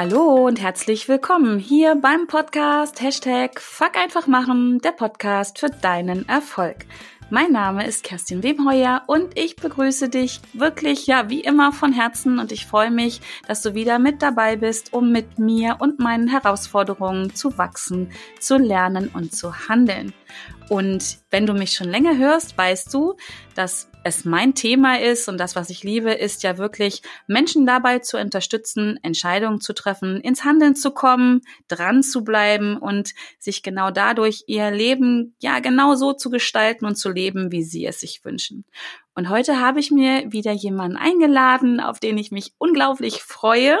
Hallo und herzlich willkommen hier beim Podcast Hashtag Fuck einfach machen, der Podcast für deinen Erfolg. Mein Name ist Kerstin Wemheuer und ich begrüße dich wirklich, ja, wie immer von Herzen und ich freue mich, dass du wieder mit dabei bist, um mit mir und meinen Herausforderungen zu wachsen, zu lernen und zu handeln. Und wenn du mich schon länger hörst, weißt du, dass es mein Thema ist und das, was ich liebe, ist ja wirklich Menschen dabei zu unterstützen, Entscheidungen zu treffen, ins Handeln zu kommen, dran zu bleiben und sich genau dadurch ihr Leben ja genau so zu gestalten und zu leben, wie sie es sich wünschen. Und heute habe ich mir wieder jemanden eingeladen, auf den ich mich unglaublich freue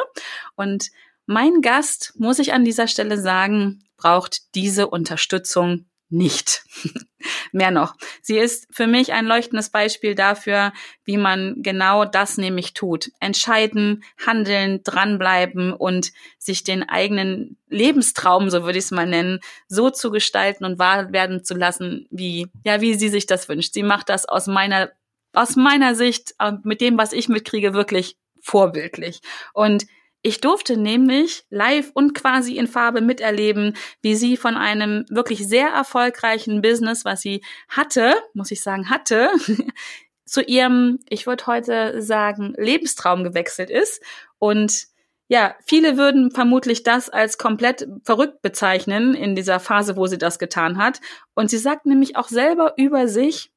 und mein Gast, muss ich an dieser Stelle sagen, braucht diese Unterstützung nicht. Mehr noch. Sie ist für mich ein leuchtendes Beispiel dafür, wie man genau das nämlich tut. Entscheiden, handeln, dranbleiben und sich den eigenen Lebenstraum, so würde ich es mal nennen, so zu gestalten und wahr werden zu lassen, wie, ja, wie sie sich das wünscht. Sie macht das aus meiner, aus meiner Sicht, äh, mit dem, was ich mitkriege, wirklich vorbildlich. Und ich durfte nämlich live und quasi in Farbe miterleben, wie sie von einem wirklich sehr erfolgreichen Business, was sie hatte, muss ich sagen, hatte, zu ihrem, ich würde heute sagen, Lebenstraum gewechselt ist. Und ja, viele würden vermutlich das als komplett verrückt bezeichnen in dieser Phase, wo sie das getan hat. Und sie sagt nämlich auch selber über sich,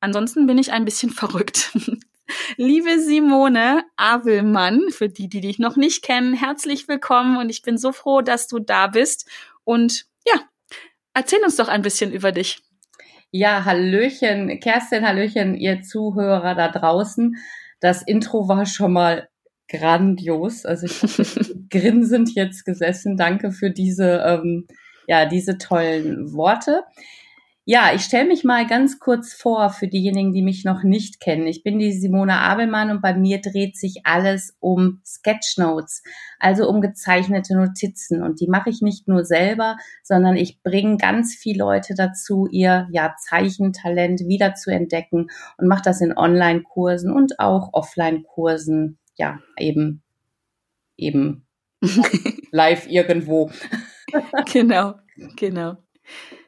ansonsten bin ich ein bisschen verrückt. Liebe Simone Abelmann, für die, die dich noch nicht kennen, herzlich willkommen und ich bin so froh, dass du da bist. Und ja, erzähl uns doch ein bisschen über dich. Ja, Hallöchen, Kerstin, Hallöchen, ihr Zuhörer da draußen. Das Intro war schon mal grandios. Also ich grinsend jetzt gesessen. Danke für diese, ähm, ja, diese tollen Worte. Ja, ich stelle mich mal ganz kurz vor für diejenigen, die mich noch nicht kennen. Ich bin die Simone Abelmann und bei mir dreht sich alles um Sketchnotes, also um gezeichnete Notizen. Und die mache ich nicht nur selber, sondern ich bringe ganz viele Leute dazu, ihr ja, Zeichentalent wieder zu entdecken und mache das in Online-Kursen und auch Offline-Kursen, ja, eben, eben live irgendwo. genau, genau.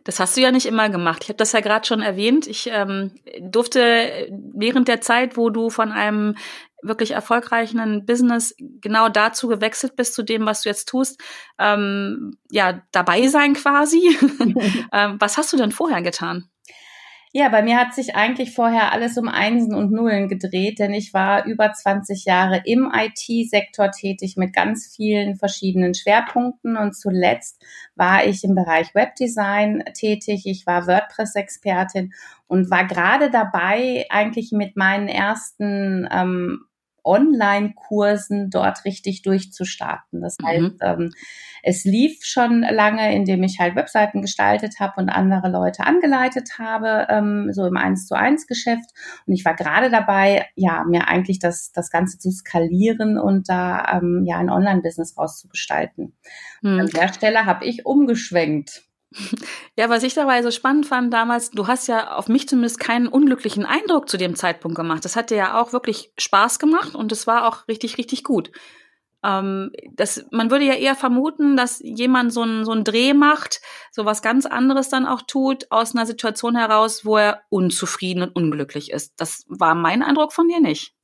Das hast du ja nicht immer gemacht. Ich habe das ja gerade schon erwähnt. Ich ähm, durfte während der Zeit, wo du von einem wirklich erfolgreichen Business genau dazu gewechselt bist, zu dem, was du jetzt tust, ähm, ja, dabei sein quasi. ähm, was hast du denn vorher getan? Ja, bei mir hat sich eigentlich vorher alles um Einsen und Nullen gedreht, denn ich war über 20 Jahre im IT-Sektor tätig mit ganz vielen verschiedenen Schwerpunkten und zuletzt war ich im Bereich Webdesign tätig. Ich war WordPress-Expertin und war gerade dabei, eigentlich mit meinen ersten ähm, Online-Kursen dort richtig durchzustarten. Das mhm. heißt, ähm, es lief schon lange, indem ich halt Webseiten gestaltet habe und andere Leute angeleitet habe, ähm, so im Eins zu eins Geschäft. Und ich war gerade dabei, ja, mir eigentlich das, das Ganze zu skalieren und da ähm, ja ein Online-Business rauszugestalten. Mhm. An der Stelle habe ich umgeschwenkt. Ja, was ich dabei so spannend fand damals, du hast ja auf mich zumindest keinen unglücklichen Eindruck zu dem Zeitpunkt gemacht. Das hat dir ja auch wirklich Spaß gemacht und es war auch richtig, richtig gut. Ähm, das, man würde ja eher vermuten, dass jemand so einen so einen Dreh macht, so was ganz anderes dann auch tut, aus einer Situation heraus, wo er unzufrieden und unglücklich ist. Das war mein Eindruck von dir nicht.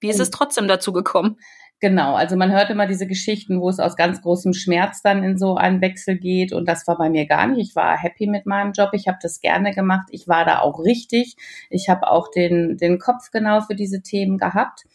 Wie ist es trotzdem dazu gekommen? Genau, also man hört immer diese Geschichten, wo es aus ganz großem Schmerz dann in so einen Wechsel geht und das war bei mir gar nicht. Ich war happy mit meinem Job, ich habe das gerne gemacht, ich war da auch richtig, ich habe auch den, den Kopf genau für diese Themen gehabt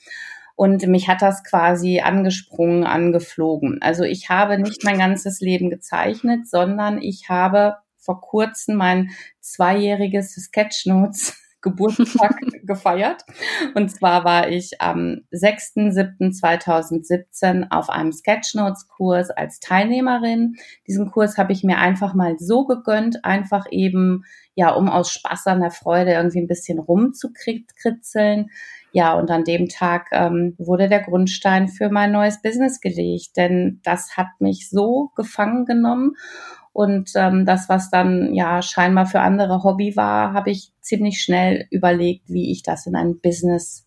und mich hat das quasi angesprungen, angeflogen. Also ich habe nicht mein ganzes Leben gezeichnet, sondern ich habe vor kurzem mein zweijähriges Sketchnotes Geburtstag gefeiert. Und zwar war ich am 6.7.2017 auf einem Sketchnotes-Kurs als Teilnehmerin. Diesen Kurs habe ich mir einfach mal so gegönnt, einfach eben, ja, um aus Spaß an der Freude irgendwie ein bisschen rumzukritzeln. Ja, und an dem Tag ähm, wurde der Grundstein für mein neues Business gelegt, denn das hat mich so gefangen genommen. Und ähm, das, was dann ja scheinbar für andere Hobby war, habe ich ziemlich schnell überlegt, wie ich das in ein Business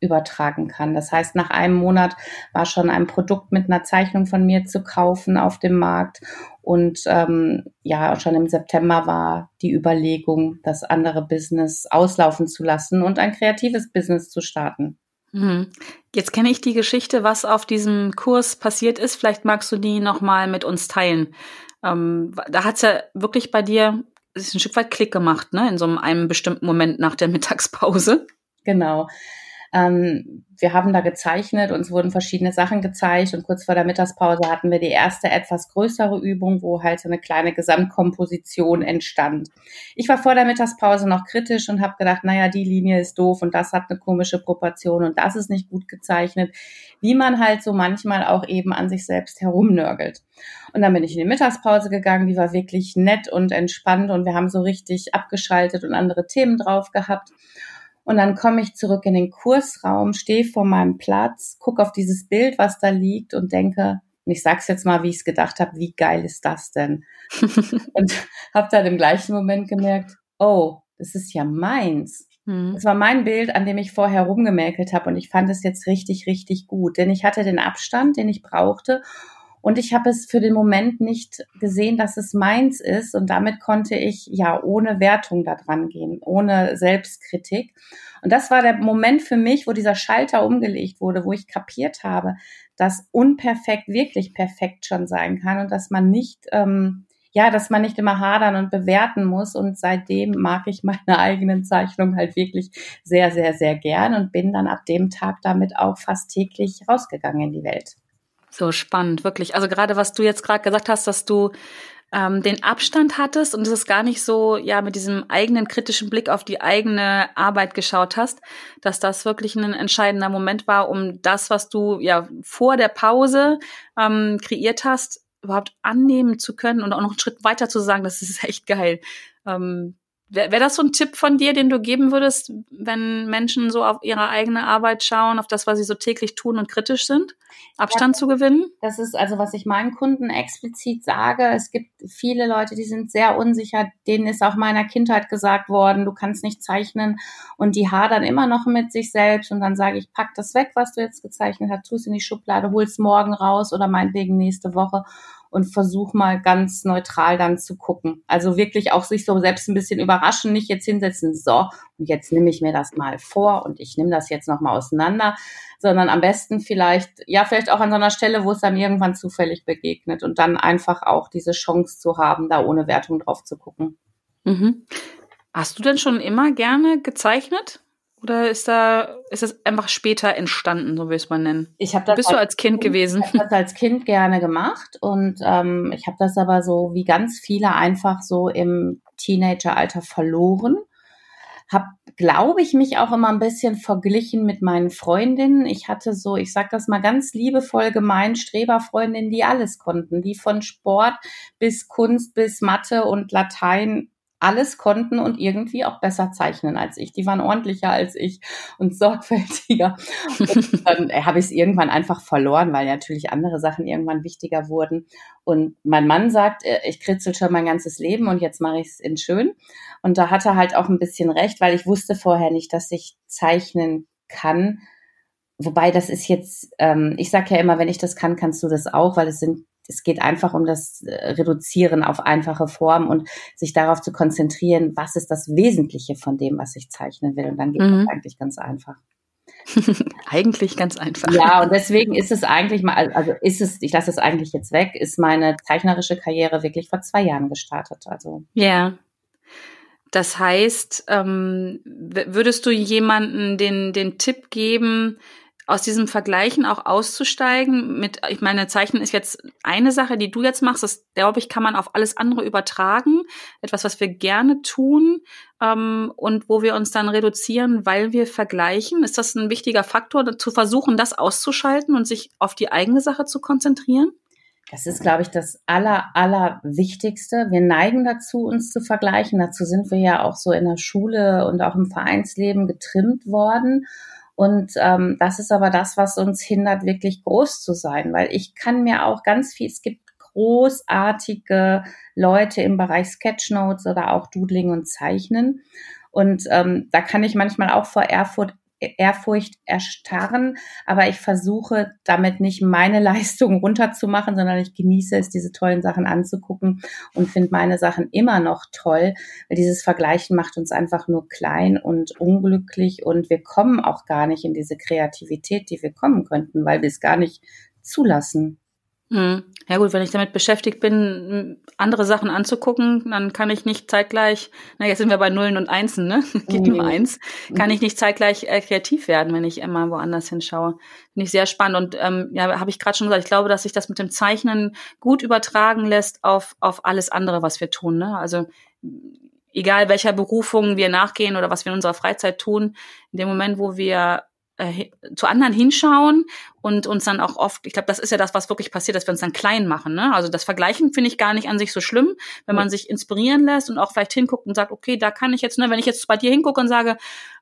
übertragen kann. Das heißt, nach einem Monat war schon ein Produkt mit einer Zeichnung von mir zu kaufen auf dem Markt. Und ähm, ja, schon im September war die Überlegung, das andere Business auslaufen zu lassen und ein kreatives Business zu starten. Mhm. Jetzt kenne ich die Geschichte, was auf diesem Kurs passiert ist. Vielleicht magst du die nochmal mit uns teilen. Ähm, da hat es ja wirklich bei dir ist ein Stück weit Klick gemacht, ne? In so einem bestimmten Moment nach der Mittagspause. Genau. Ähm, wir haben da gezeichnet, uns wurden verschiedene Sachen gezeigt und kurz vor der Mittagspause hatten wir die erste etwas größere Übung, wo halt so eine kleine Gesamtkomposition entstand. Ich war vor der Mittagspause noch kritisch und habe gedacht, naja, die Linie ist doof und das hat eine komische Proportion und das ist nicht gut gezeichnet, wie man halt so manchmal auch eben an sich selbst herumnörgelt. Und dann bin ich in die Mittagspause gegangen, die war wirklich nett und entspannt und wir haben so richtig abgeschaltet und andere Themen drauf gehabt. Und dann komme ich zurück in den Kursraum, stehe vor meinem Platz, gucke auf dieses Bild, was da liegt und denke, und ich sag's jetzt mal, wie ich es gedacht habe, wie geil ist das denn? und habe dann im gleichen Moment gemerkt, oh, das ist ja meins. Mhm. Das war mein Bild, an dem ich vorher rumgemäkelt habe und ich fand es jetzt richtig, richtig gut, denn ich hatte den Abstand, den ich brauchte und ich habe es für den Moment nicht gesehen, dass es meins ist. Und damit konnte ich ja ohne Wertung da dran gehen, ohne Selbstkritik. Und das war der Moment für mich, wo dieser Schalter umgelegt wurde, wo ich kapiert habe, dass unperfekt wirklich perfekt schon sein kann und dass man nicht, ähm, ja, dass man nicht immer hadern und bewerten muss. Und seitdem mag ich meine eigenen Zeichnungen halt wirklich sehr, sehr, sehr gern und bin dann ab dem Tag damit auch fast täglich rausgegangen in die Welt. So spannend, wirklich. Also gerade was du jetzt gerade gesagt hast, dass du ähm, den Abstand hattest und es ist gar nicht so, ja, mit diesem eigenen kritischen Blick auf die eigene Arbeit geschaut hast, dass das wirklich ein entscheidender Moment war, um das, was du ja vor der Pause ähm, kreiert hast, überhaupt annehmen zu können und auch noch einen Schritt weiter zu sagen, das ist echt geil. Ähm, Wäre wär das so ein Tipp von dir, den du geben würdest, wenn Menschen so auf ihre eigene Arbeit schauen, auf das, was sie so täglich tun und kritisch sind, Abstand ja, zu gewinnen? Das ist also, was ich meinen Kunden explizit sage. Es gibt viele Leute, die sind sehr unsicher. Denen ist auch meiner Kindheit gesagt worden, du kannst nicht zeichnen. Und die hadern immer noch mit sich selbst. Und dann sage ich, pack das weg, was du jetzt gezeichnet hast, tu es in die Schublade, hol es morgen raus oder meinetwegen nächste Woche und versuch mal ganz neutral dann zu gucken. Also wirklich auch sich so selbst ein bisschen überraschen, nicht jetzt hinsetzen, so, und jetzt nehme ich mir das mal vor und ich nehme das jetzt nochmal auseinander, sondern am besten vielleicht, ja, vielleicht auch an so einer Stelle, wo es dann irgendwann zufällig begegnet und dann einfach auch diese Chance zu haben, da ohne Wertung drauf zu gucken. Mhm. Hast du denn schon immer gerne gezeichnet? Oder ist da, ist es einfach später entstanden, so will ich es mal nennen? Ich habe das Bist du als Kind gewesen? Ich habe das als Kind gerne gemacht und ähm, ich habe das aber so wie ganz viele einfach so im Teenageralter verloren. Hab, glaube ich, mich auch immer ein bisschen verglichen mit meinen Freundinnen. Ich hatte so, ich sag das mal ganz liebevoll gemein, Streberfreundinnen, die alles konnten, die von Sport bis Kunst bis Mathe und Latein alles konnten und irgendwie auch besser zeichnen als ich. Die waren ordentlicher als ich und sorgfältiger. Und dann äh, habe ich es irgendwann einfach verloren, weil natürlich andere Sachen irgendwann wichtiger wurden. Und mein Mann sagt, äh, ich kritzel schon mein ganzes Leben und jetzt mache ich es in schön. Und da hat er halt auch ein bisschen recht, weil ich wusste vorher nicht, dass ich zeichnen kann. Wobei das ist jetzt, ähm, ich sage ja immer, wenn ich das kann, kannst du das auch, weil es sind es geht einfach um das äh, Reduzieren auf einfache Formen und sich darauf zu konzentrieren, was ist das Wesentliche von dem, was ich zeichnen will. Und dann geht mhm. das eigentlich ganz einfach. eigentlich ganz einfach. Ja, und deswegen ist es eigentlich mal, also ist es, ich lasse es eigentlich jetzt weg, ist meine zeichnerische Karriere wirklich vor zwei Jahren gestartet. Also. Ja. Das heißt, ähm, würdest du jemanden den, den Tipp geben, aus diesem Vergleichen auch auszusteigen mit, ich meine, Zeichnen ist jetzt eine Sache, die du jetzt machst, das glaube ich, kann man auf alles andere übertragen. Etwas, was wir gerne tun ähm, und wo wir uns dann reduzieren, weil wir vergleichen. Ist das ein wichtiger Faktor, zu versuchen, das auszuschalten und sich auf die eigene Sache zu konzentrieren? Das ist, glaube ich, das aller, aller Wichtigste. Wir neigen dazu, uns zu vergleichen. Dazu sind wir ja auch so in der Schule und auch im Vereinsleben getrimmt worden. Und ähm, das ist aber das, was uns hindert, wirklich groß zu sein, weil ich kann mir auch ganz viel, es gibt großartige Leute im Bereich Sketchnotes oder auch Doodling und Zeichnen. Und ähm, da kann ich manchmal auch vor Erfurt Ehrfurcht erstarren, aber ich versuche damit nicht meine Leistung runterzumachen, sondern ich genieße es, diese tollen Sachen anzugucken und finde meine Sachen immer noch toll, weil dieses Vergleichen macht uns einfach nur klein und unglücklich und wir kommen auch gar nicht in diese Kreativität, die wir kommen könnten, weil wir es gar nicht zulassen. Hm. Ja gut, wenn ich damit beschäftigt bin, andere Sachen anzugucken, dann kann ich nicht zeitgleich, na jetzt sind wir bei Nullen und Einsen, ne? Geht mhm. nur eins, kann ich nicht zeitgleich äh, kreativ werden, wenn ich immer woanders hinschaue. Finde ich sehr spannend und ähm, ja, habe ich gerade schon gesagt, ich glaube, dass sich das mit dem Zeichnen gut übertragen lässt auf, auf alles andere, was wir tun. Ne? Also egal welcher Berufung wir nachgehen oder was wir in unserer Freizeit tun, in dem Moment, wo wir äh, zu anderen hinschauen und uns dann auch oft, ich glaube, das ist ja das, was wirklich passiert, dass wir uns dann klein machen. Ne? Also das Vergleichen finde ich gar nicht an sich so schlimm, wenn man sich inspirieren lässt und auch vielleicht hinguckt und sagt, okay, da kann ich jetzt, ne, wenn ich jetzt bei dir hingucke und sage,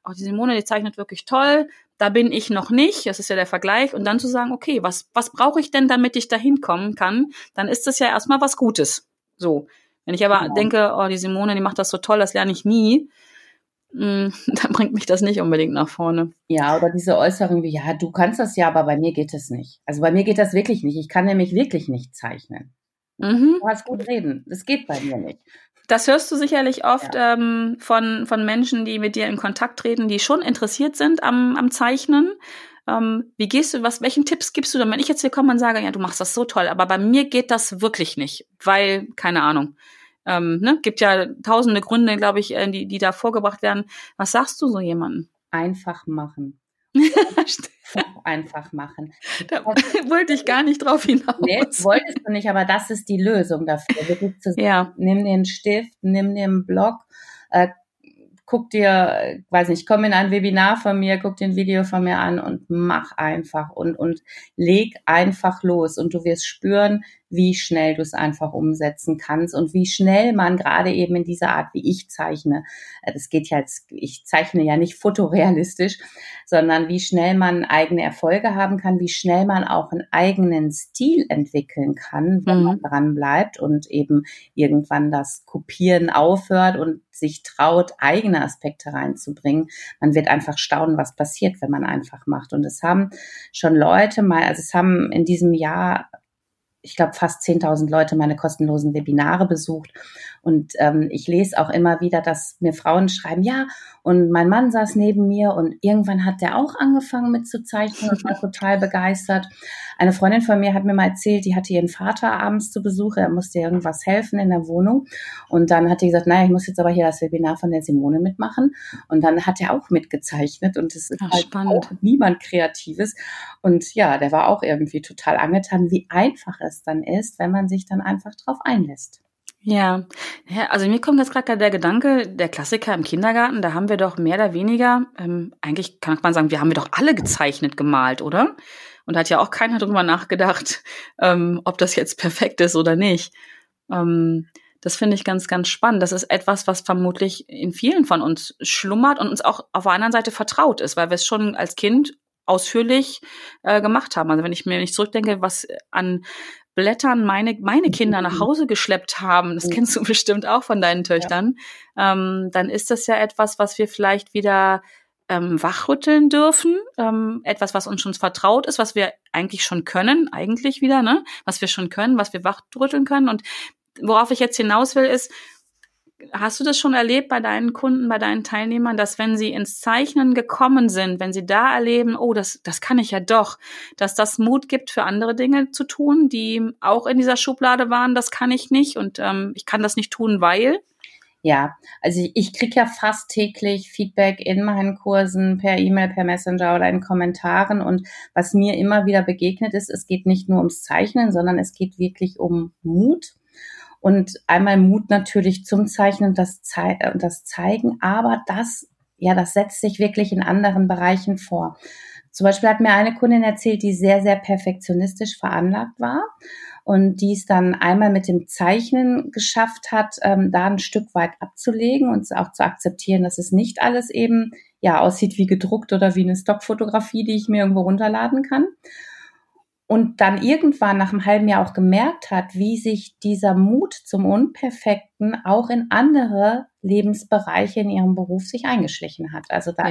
oh, die Simone, die zeichnet wirklich toll, da bin ich noch nicht, das ist ja der Vergleich, und dann zu sagen, okay, was, was brauche ich denn, damit ich da hinkommen kann, dann ist das ja erstmal was Gutes. So. Wenn ich aber ja. denke, oh, die Simone, die macht das so toll, das lerne ich nie, Mm, dann bringt mich das nicht unbedingt nach vorne. Ja, oder diese Äußerung wie, ja, du kannst das ja, aber bei mir geht es nicht. Also bei mir geht das wirklich nicht. Ich kann nämlich wirklich nicht zeichnen. Mhm. Du hast gut reden. Das geht bei mir nicht. Das hörst du sicherlich oft ja. ähm, von, von Menschen, die mit dir in Kontakt treten, die schon interessiert sind am, am Zeichnen. Ähm, wie gehst du, was, welchen Tipps gibst du dann, wenn ich jetzt hier komme und sage, ja, du machst das so toll, aber bei mir geht das wirklich nicht, weil, keine Ahnung, ähm, ne? Gibt ja tausende Gründe, glaube ich, äh, die, die da vorgebracht werden. Was sagst du so jemandem? Einfach machen. einfach machen. Da wollte ich gar nicht drauf hinaus. Nee, wolltest du nicht, aber das ist die Lösung dafür. Wirklich zu ja. Nimm den Stift, nimm den Block, äh, guck dir, weiß nicht, komm in ein Webinar von mir, guck den Video von mir an und mach einfach und, und leg einfach los und du wirst spüren, wie schnell du es einfach umsetzen kannst und wie schnell man gerade eben in dieser Art, wie ich zeichne, äh, das geht ja jetzt, ich zeichne ja nicht fotorealistisch, sondern wie schnell man eigene Erfolge haben kann, wie schnell man auch einen eigenen Stil entwickeln kann, wenn mhm. man dran bleibt und eben irgendwann das Kopieren aufhört und sich traut, eigene Aspekte reinzubringen. Man wird einfach staunen, was passiert, wenn man einfach macht. Und es haben schon Leute mal, also es haben in diesem Jahr ich glaube, fast 10.000 Leute meine kostenlosen Webinare besucht. Und ähm, ich lese auch immer wieder, dass mir Frauen schreiben, ja, und mein Mann saß neben mir und irgendwann hat der auch angefangen mit zu zeichnen und war total begeistert. Eine Freundin von mir hat mir mal erzählt, die hatte ihren Vater abends zu Besuch, er musste irgendwas helfen in der Wohnung. Und dann hat die gesagt, naja, ich muss jetzt aber hier das Webinar von der Simone mitmachen. Und dann hat er auch mitgezeichnet und es ist Ach, halt auch niemand Kreatives. Und ja, der war auch irgendwie total angetan, wie einfach es dann ist, wenn man sich dann einfach drauf einlässt. Ja. ja, also mir kommt jetzt gerade der Gedanke, der Klassiker im Kindergarten, da haben wir doch mehr oder weniger, ähm, eigentlich kann man sagen, wir haben wir doch alle gezeichnet, gemalt, oder? Und da hat ja auch keiner drüber nachgedacht, ähm, ob das jetzt perfekt ist oder nicht. Ähm, das finde ich ganz, ganz spannend. Das ist etwas, was vermutlich in vielen von uns schlummert und uns auch auf der anderen Seite vertraut ist, weil wir es schon als Kind ausführlich äh, gemacht haben. Also wenn ich mir nicht zurückdenke, was an Blättern meine, meine Kinder nach. Hause geschleppt haben, das kennst du bestimmt auch von deinen Töchtern, ja. ähm, dann ist das ja etwas, was wir vielleicht wieder ähm, wachrütteln dürfen, ähm, etwas, was uns schon vertraut ist, was wir eigentlich schon können, eigentlich wieder, ne, was wir schon können, was wir wachrütteln können. Und worauf ich jetzt hinaus will, ist, Hast du das schon erlebt bei deinen Kunden, bei deinen Teilnehmern, dass wenn sie ins Zeichnen gekommen sind, wenn sie da erleben, oh, das, das kann ich ja doch, dass das Mut gibt für andere Dinge zu tun, die auch in dieser Schublade waren, das kann ich nicht und ähm, ich kann das nicht tun, weil? Ja, also ich, ich kriege ja fast täglich Feedback in meinen Kursen per E-Mail, per Messenger oder in Kommentaren. Und was mir immer wieder begegnet ist, es geht nicht nur ums Zeichnen, sondern es geht wirklich um Mut und einmal Mut natürlich zum Zeichnen und das, Zei und das Zeigen, aber das, ja, das setzt sich wirklich in anderen Bereichen vor. Zum Beispiel hat mir eine Kundin erzählt, die sehr, sehr perfektionistisch veranlagt war und die es dann einmal mit dem Zeichnen geschafft hat, ähm, da ein Stück weit abzulegen und auch zu akzeptieren, dass es nicht alles eben ja aussieht wie gedruckt oder wie eine Stockfotografie, die ich mir irgendwo runterladen kann. Und dann irgendwann nach einem halben Jahr auch gemerkt hat, wie sich dieser Mut zum Unperfekten auch in andere Lebensbereiche in ihrem Beruf sich eingeschlichen hat. Also da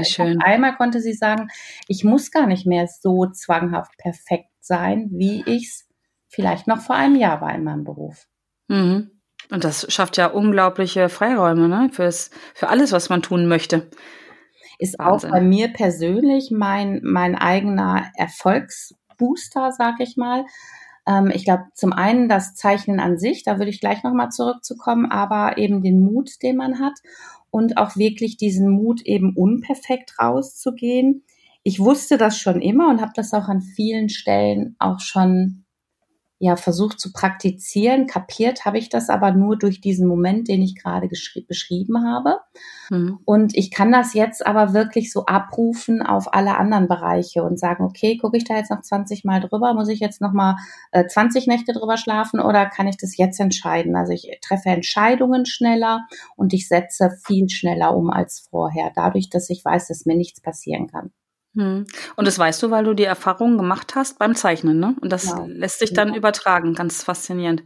einmal konnte sie sagen, ich muss gar nicht mehr so zwanghaft perfekt sein, wie ich es vielleicht noch vor einem Jahr war in meinem Beruf. Mhm. Und das schafft ja unglaubliche Freiräume ne? Fürs, für alles, was man tun möchte. Ist Wahnsinn. auch bei mir persönlich mein, mein eigener Erfolgsbooster, sag ich mal. Ähm, ich glaube, zum einen das Zeichnen an sich, da würde ich gleich nochmal zurückzukommen, aber eben den Mut, den man hat und auch wirklich diesen Mut, eben unperfekt rauszugehen. Ich wusste das schon immer und habe das auch an vielen Stellen auch schon ja versucht zu praktizieren. Kapiert habe ich das aber nur durch diesen Moment, den ich gerade beschrieben habe. Mhm. Und ich kann das jetzt aber wirklich so abrufen auf alle anderen Bereiche und sagen, okay, gucke ich da jetzt noch 20 Mal drüber? Muss ich jetzt noch mal äh, 20 Nächte drüber schlafen oder kann ich das jetzt entscheiden? Also ich treffe Entscheidungen schneller und ich setze viel schneller um als vorher, dadurch, dass ich weiß, dass mir nichts passieren kann. Hm. Und das weißt du, weil du die Erfahrung gemacht hast beim Zeichnen, ne? Und das ja. lässt sich dann ja. übertragen, ganz faszinierend.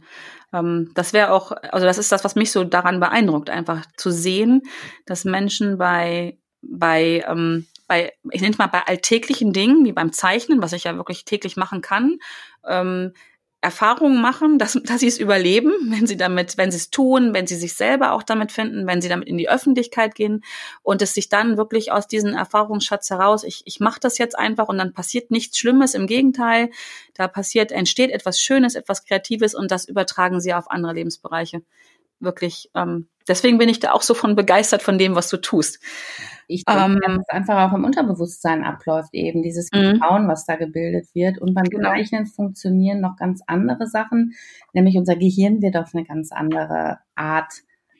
Ähm, das wäre auch, also das ist das, was mich so daran beeindruckt, einfach zu sehen, dass Menschen bei, bei, ähm, bei, ich nenne es mal bei alltäglichen Dingen, wie beim Zeichnen, was ich ja wirklich täglich machen kann, ähm, Erfahrungen machen, dass, dass sie es überleben, wenn sie damit, wenn sie es tun, wenn sie sich selber auch damit finden, wenn sie damit in die Öffentlichkeit gehen und es sich dann wirklich aus diesem Erfahrungsschatz heraus, ich, ich mache das jetzt einfach und dann passiert nichts Schlimmes, im Gegenteil, da passiert, entsteht etwas Schönes, etwas Kreatives und das übertragen sie auf andere Lebensbereiche. Wirklich, ähm, deswegen bin ich da auch so von begeistert von dem, was du tust. Ich denke, ähm, dass es einfach auch im Unterbewusstsein abläuft, eben dieses mhm. Vertrauen, was da gebildet wird. Und beim genau. Zeichnen funktionieren noch ganz andere Sachen, nämlich unser Gehirn wird auf eine ganz andere Art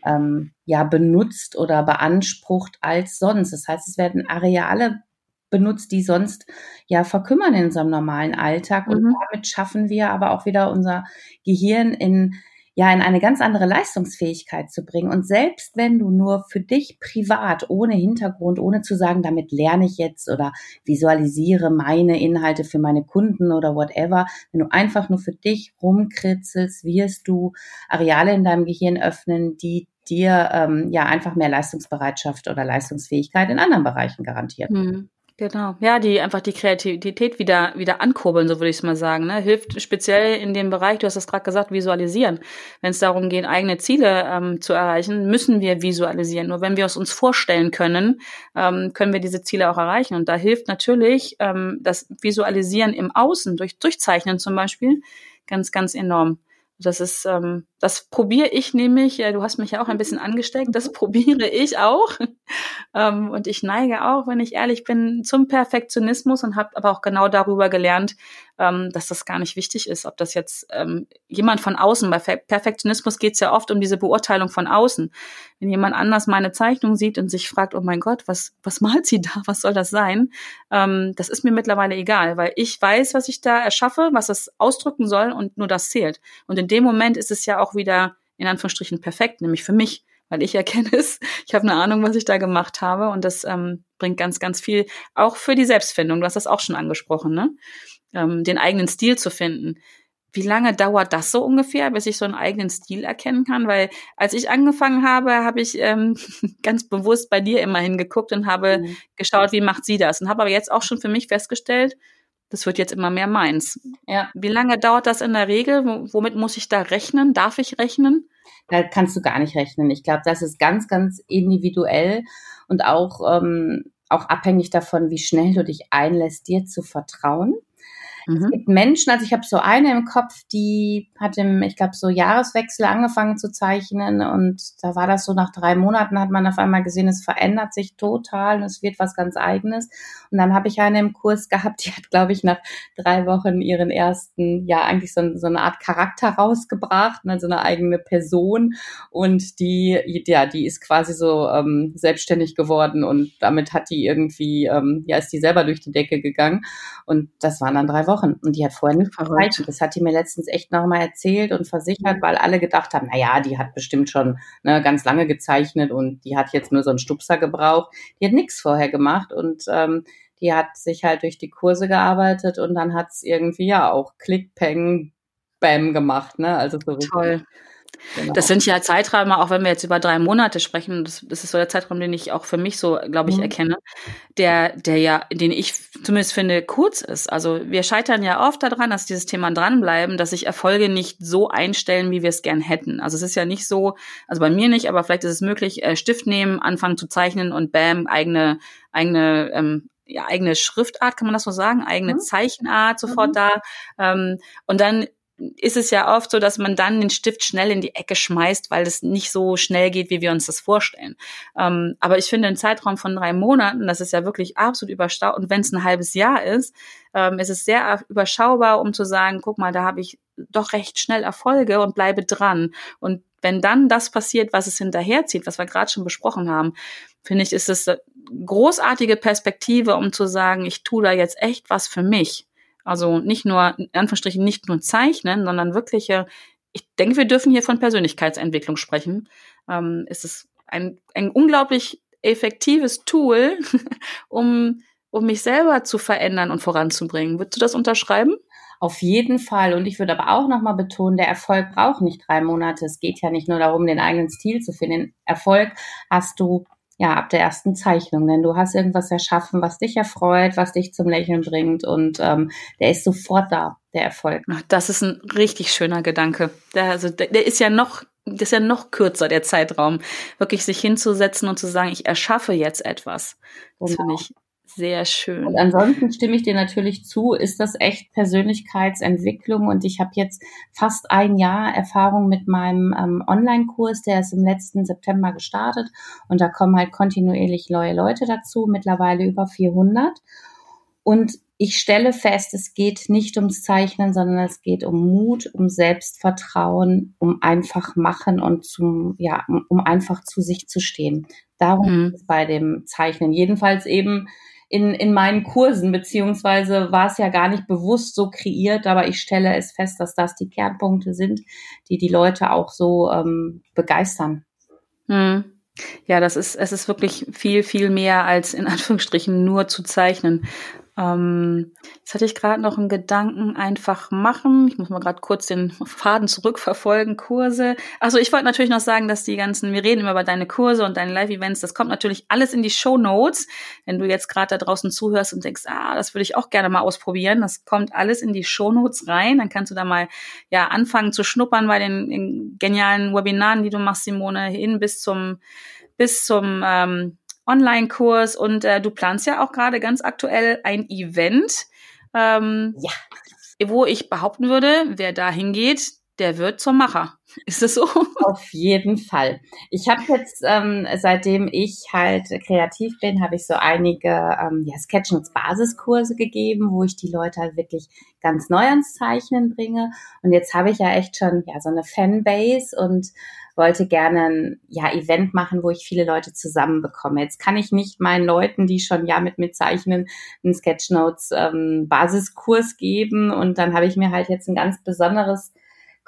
ähm, ja benutzt oder beansprucht als sonst. Das heißt, es werden Areale benutzt, die sonst ja verkümmern in unserem normalen Alltag. Und mhm. damit schaffen wir aber auch wieder unser Gehirn in ja in eine ganz andere Leistungsfähigkeit zu bringen. Und selbst wenn du nur für dich privat, ohne Hintergrund, ohne zu sagen, damit lerne ich jetzt oder visualisiere meine Inhalte für meine Kunden oder whatever, wenn du einfach nur für dich rumkritzelst, wirst du Areale in deinem Gehirn öffnen, die dir ähm, ja einfach mehr Leistungsbereitschaft oder Leistungsfähigkeit in anderen Bereichen garantieren. Mhm. Genau. Ja, die einfach die Kreativität wieder, wieder ankurbeln, so würde ich es mal sagen. Ne? Hilft speziell in dem Bereich, du hast es gerade gesagt, visualisieren. Wenn es darum geht, eigene Ziele ähm, zu erreichen, müssen wir visualisieren. Nur wenn wir es uns vorstellen können, ähm, können wir diese Ziele auch erreichen. Und da hilft natürlich ähm, das Visualisieren im Außen, durch Durchzeichnen zum Beispiel, ganz, ganz enorm. Das ist, ähm, das probiere ich nämlich, äh, du hast mich ja auch ein bisschen angesteckt, das probiere ich auch. ähm, und ich neige auch, wenn ich ehrlich bin, zum Perfektionismus und habe aber auch genau darüber gelernt, ähm, dass das gar nicht wichtig ist, ob das jetzt ähm, jemand von außen, bei Perfektionismus geht es ja oft um diese Beurteilung von außen. Wenn jemand anders meine Zeichnung sieht und sich fragt, oh mein Gott, was, was malt sie da, was soll das sein? Ähm, das ist mir mittlerweile egal, weil ich weiß, was ich da erschaffe, was es ausdrücken soll und nur das zählt. Und in dem Moment ist es ja auch wieder in Anführungsstrichen perfekt, nämlich für mich weil ich erkenne es. Ich habe eine Ahnung, was ich da gemacht habe und das ähm, bringt ganz, ganz viel auch für die Selbstfindung. Du hast das auch schon angesprochen, ne? Ähm, den eigenen Stil zu finden. Wie lange dauert das so ungefähr, bis ich so einen eigenen Stil erkennen kann? Weil als ich angefangen habe, habe ich ähm, ganz bewusst bei dir immer hingeguckt und habe mhm. geschaut, wie macht sie das? Und habe aber jetzt auch schon für mich festgestellt, das wird jetzt immer mehr meins. Ja. Wie lange dauert das in der Regel? Womit muss ich da rechnen? Darf ich rechnen? Da kannst du gar nicht rechnen. Ich glaube, das ist ganz, ganz individuell und auch, ähm, auch abhängig davon, wie schnell du dich einlässt, dir zu vertrauen. Mhm. Es gibt Menschen, also ich habe so eine im Kopf, die hat im, ich glaube, so Jahreswechsel angefangen zu zeichnen und da war das so nach drei Monaten hat man auf einmal gesehen, es verändert sich total und es wird was ganz eigenes. Und dann habe ich eine im Kurs gehabt, die hat, glaube ich, nach drei Wochen ihren ersten, ja, eigentlich so, so eine Art Charakter rausgebracht, also eine eigene Person und die, ja, die ist quasi so ähm, selbstständig geworden und damit hat die irgendwie, ähm, ja, ist die selber durch die Decke gegangen und das waren dann drei Wochen. Wochen und die hat vorher nicht gezeichnet. Das hat die mir letztens echt nochmal erzählt und versichert, mhm. weil alle gedacht haben, na ja, die hat bestimmt schon ne, ganz lange gezeichnet und die hat jetzt nur so einen Stupser gebraucht. Die hat nichts vorher gemacht und ähm, die hat sich halt durch die Kurse gearbeitet und dann hat's irgendwie ja auch Klick, Peng, Bam gemacht, ne? Also so Toll. Genau. Das sind ja Zeiträume, auch wenn wir jetzt über drei Monate sprechen, das, das ist so der Zeitraum, den ich auch für mich so, glaube ich, mhm. erkenne, der, der ja, den ich zumindest finde, kurz ist. Also wir scheitern ja oft daran, dass dieses Thema dranbleiben, dass sich Erfolge nicht so einstellen, wie wir es gern hätten. Also es ist ja nicht so, also bei mir nicht, aber vielleicht ist es möglich, äh, Stift nehmen, anfangen zu zeichnen und bam, eigene, eigene ähm, ja, eigene Schriftart, kann man das so sagen, eigene mhm. Zeichenart sofort mhm. da. Ähm, und dann ist es ja oft so, dass man dann den Stift schnell in die Ecke schmeißt, weil es nicht so schnell geht, wie wir uns das vorstellen. Ähm, aber ich finde, ein Zeitraum von drei Monaten, das ist ja wirklich absolut überstaubt. Und wenn es ein halbes Jahr ist, ähm, ist es sehr überschaubar, um zu sagen, guck mal, da habe ich doch recht schnell Erfolge und bleibe dran. Und wenn dann das passiert, was es hinterherzieht, was wir gerade schon besprochen haben, finde ich, ist es eine großartige Perspektive, um zu sagen, ich tue da jetzt echt was für mich. Also nicht nur, in Anführungsstrichen, nicht nur zeichnen, sondern wirkliche, ich denke, wir dürfen hier von Persönlichkeitsentwicklung sprechen. Ähm, es ist ein, ein unglaublich effektives Tool, um, um mich selber zu verändern und voranzubringen. Würdest du das unterschreiben? Auf jeden Fall. Und ich würde aber auch nochmal betonen, der Erfolg braucht nicht drei Monate. Es geht ja nicht nur darum, den eigenen Stil zu finden. Erfolg hast du ja, ab der ersten Zeichnung, denn du hast irgendwas erschaffen, was dich erfreut, was dich zum Lächeln bringt und ähm, der ist sofort da, der Erfolg. Ach, das ist ein richtig schöner Gedanke. Der, also, der, der ist ja noch das ist ja noch kürzer, der Zeitraum, wirklich sich hinzusetzen und zu sagen, ich erschaffe jetzt etwas. Das genau. finde ich sehr schön. Und ansonsten stimme ich dir natürlich zu, ist das echt Persönlichkeitsentwicklung und ich habe jetzt fast ein Jahr Erfahrung mit meinem ähm, Online-Kurs, der ist im letzten September gestartet und da kommen halt kontinuierlich neue Leute dazu, mittlerweile über 400 und ich stelle fest, es geht nicht ums Zeichnen, sondern es geht um Mut, um Selbstvertrauen, um einfach machen und zum, ja, um einfach zu sich zu stehen. Darum mhm. ist es bei dem Zeichnen. Jedenfalls eben in, in meinen Kursen, beziehungsweise war es ja gar nicht bewusst so kreiert, aber ich stelle es fest, dass das die Kernpunkte sind, die die Leute auch so ähm, begeistern. Hm. Ja, das ist, es ist wirklich viel, viel mehr als in Anführungsstrichen nur zu zeichnen. Ähm, jetzt hatte ich gerade noch einen Gedanken, einfach machen. Ich muss mal gerade kurz den Faden zurückverfolgen, Kurse. Also ich wollte natürlich noch sagen, dass die ganzen, wir reden immer über deine Kurse und deine Live-Events, das kommt natürlich alles in die Show Notes. Wenn du jetzt gerade da draußen zuhörst und denkst, ah, das würde ich auch gerne mal ausprobieren, das kommt alles in die Show Notes rein. Dann kannst du da mal ja anfangen zu schnuppern bei den, genialen Webinaren, die du machst, Simone, hin bis zum bis zum ähm, Online-Kurs und äh, du planst ja auch gerade ganz aktuell ein Event. Ähm, ja. Wo ich behaupten würde, wer da hingeht, der wird zum Macher. Ist das so? Auf jeden Fall. Ich habe jetzt, ähm, seitdem ich halt kreativ bin, habe ich so einige ähm, ja, Sketchnotes-Basiskurse gegeben, wo ich die Leute halt wirklich ganz neu ans Zeichnen bringe. Und jetzt habe ich ja echt schon ja so eine Fanbase und wollte gerne ein ja, Event machen, wo ich viele Leute zusammenbekomme. Jetzt kann ich nicht meinen Leuten, die schon ja mit mir zeichnen, einen Sketchnotes ähm, Basiskurs geben. Und dann habe ich mir halt jetzt ein ganz besonderes